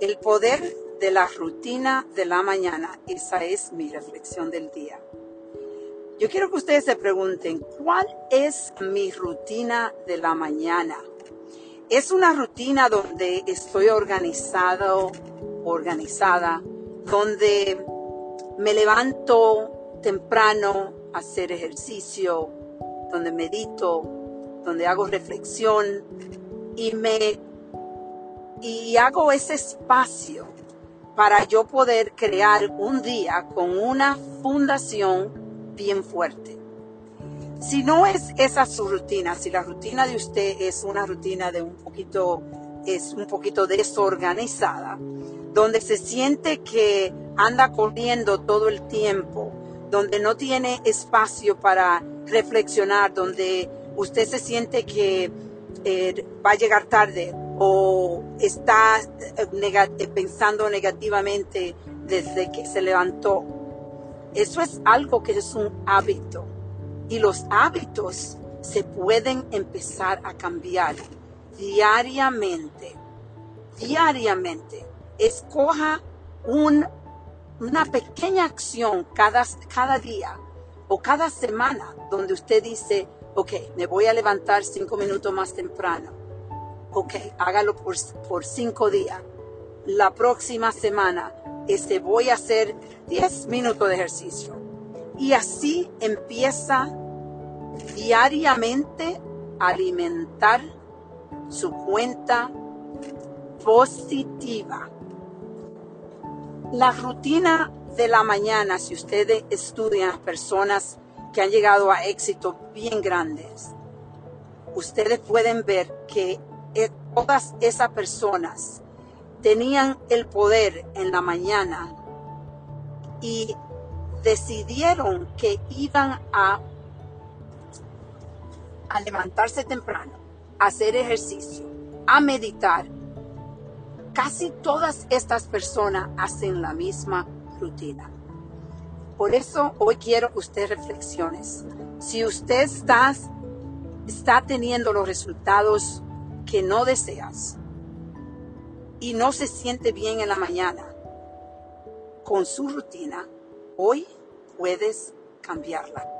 El poder de la rutina de la mañana. Esa es mi reflexión del día. Yo quiero que ustedes se pregunten, ¿cuál es mi rutina de la mañana? Es una rutina donde estoy organizado, organizada, donde me levanto temprano a hacer ejercicio, donde medito, donde hago reflexión y me y hago ese espacio para yo poder crear un día con una fundación bien fuerte. Si no es esa su rutina, si la rutina de usted es una rutina de un poquito, es un poquito desorganizada, donde se siente que anda corriendo todo el tiempo, donde no tiene espacio para reflexionar, donde usted se siente que eh, va a llegar tarde o está eh, pensando negativamente desde que se levantó. Eso es algo que es un hábito y los hábitos se pueden empezar a cambiar diariamente. Diariamente. Escoja una pequeña acción cada, cada día o cada semana donde usted dice, ok, me voy a levantar cinco minutos más temprano. Ok, hágalo por, por cinco días. La próxima semana, este, voy a hacer 10 minutos de ejercicio. Y así empieza diariamente a alimentar su cuenta positiva. La rutina de la mañana, si ustedes estudian personas que han llegado a éxitos bien grandes, ustedes pueden ver que todas esas personas tenían el poder en la mañana y decidieron que iban a, a levantarse temprano, a hacer ejercicio, a meditar Casi todas estas personas hacen la misma rutina. Por eso hoy quiero que usted reflexiones. Si usted está, está teniendo los resultados que no deseas y no se siente bien en la mañana con su rutina, hoy puedes cambiarla.